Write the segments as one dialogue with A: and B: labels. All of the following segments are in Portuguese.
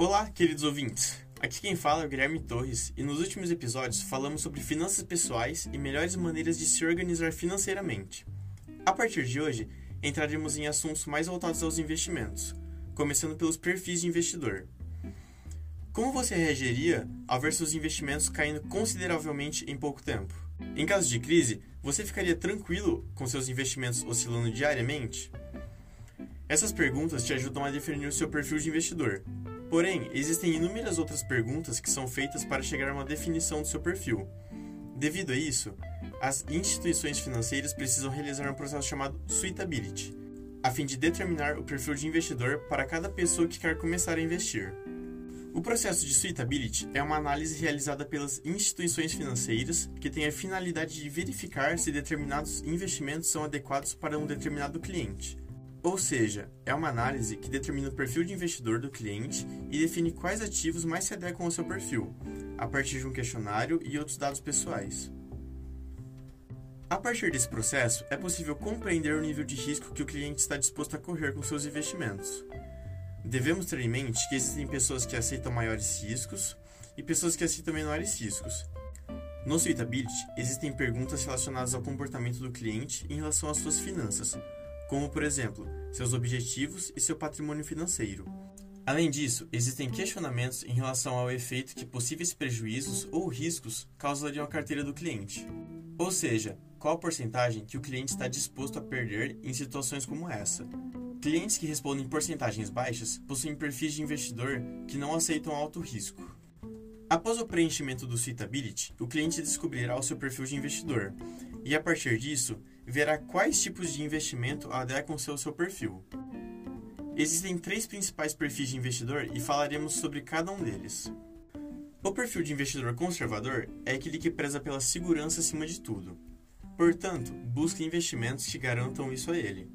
A: Olá, queridos ouvintes. Aqui quem fala é o Guilherme Torres e nos últimos episódios falamos sobre finanças pessoais e melhores maneiras de se organizar financeiramente. A partir de hoje, entraremos em assuntos mais voltados aos investimentos, começando pelos perfis de investidor. Como você reagiria ao ver seus investimentos caindo consideravelmente em pouco tempo? Em caso de crise, você ficaria tranquilo com seus investimentos oscilando diariamente? Essas perguntas te ajudam a definir o seu perfil de investidor. Porém, existem inúmeras outras perguntas que são feitas para chegar a uma definição do seu perfil. Devido a isso, as instituições financeiras precisam realizar um processo chamado suitability, a fim de determinar o perfil de investidor para cada pessoa que quer começar a investir. O processo de suitability é uma análise realizada pelas instituições financeiras que tem a finalidade de verificar se determinados investimentos são adequados para um determinado cliente. Ou seja, é uma análise que determina o perfil de investidor do cliente e define quais ativos mais se adequam ao seu perfil, a partir de um questionário e outros dados pessoais. A partir desse processo, é possível compreender o nível de risco que o cliente está disposto a correr com seus investimentos. Devemos ter em mente que existem pessoas que aceitam maiores riscos e pessoas que aceitam menores riscos. No Suitability, existem perguntas relacionadas ao comportamento do cliente em relação às suas finanças, como, por exemplo, seus objetivos e seu patrimônio financeiro. Além disso, existem questionamentos em relação ao efeito que possíveis prejuízos ou riscos causariam à carteira do cliente. Ou seja, qual a porcentagem que o cliente está disposto a perder em situações como essa. Clientes que respondem porcentagens baixas possuem perfis de investidor que não aceitam alto risco. Após o preenchimento do Suitability, o cliente descobrirá o seu perfil de investidor e, a partir disso, verá quais tipos de investimento adequam-se ao seu perfil. Existem três principais perfis de investidor e falaremos sobre cada um deles. O perfil de investidor conservador é aquele que preza pela segurança acima de tudo. Portanto, busca investimentos que garantam isso a ele,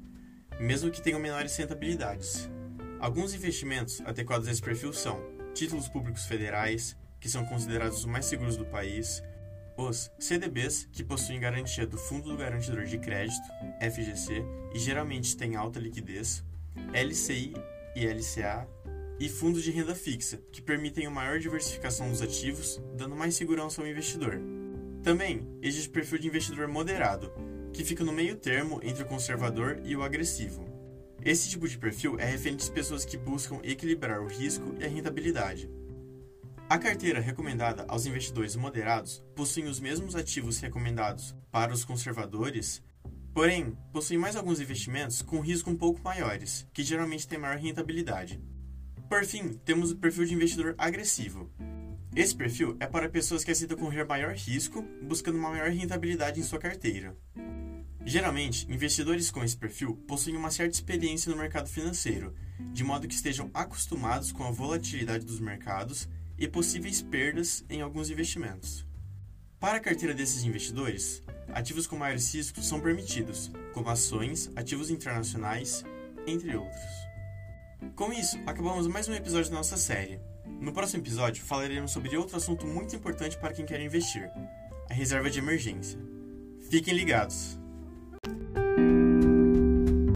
A: mesmo que tenham menores rentabilidades. Alguns investimentos adequados a esse perfil são títulos públicos federais, que são considerados os mais seguros do país, os CDBs, que possuem garantia do Fundo do Garantidor de Crédito, FGC, e geralmente têm alta liquidez, LCI e LCA, e fundos de renda fixa, que permitem uma maior diversificação dos ativos, dando mais segurança ao investidor. Também existe o perfil de investidor moderado, que fica no meio termo entre o conservador e o agressivo. Esse tipo de perfil é referente às pessoas que buscam equilibrar o risco e a rentabilidade. A carteira recomendada aos investidores moderados possui os mesmos ativos recomendados para os conservadores, porém possui mais alguns investimentos com risco um pouco maiores, que geralmente têm maior rentabilidade. Por fim, temos o perfil de investidor agressivo, esse perfil é para pessoas que aceitam correr maior risco, buscando uma maior rentabilidade em sua carteira. Geralmente, investidores com esse perfil possuem uma certa experiência no mercado financeiro, de modo que estejam acostumados com a volatilidade dos mercados e possíveis perdas em alguns investimentos. Para a carteira desses investidores, ativos com maiores riscos são permitidos, como ações, ativos internacionais, entre outros. Com isso, acabamos mais um episódio da nossa série. No próximo episódio, falaremos sobre outro assunto muito importante para quem quer investir: a reserva de emergência. Fiquem ligados!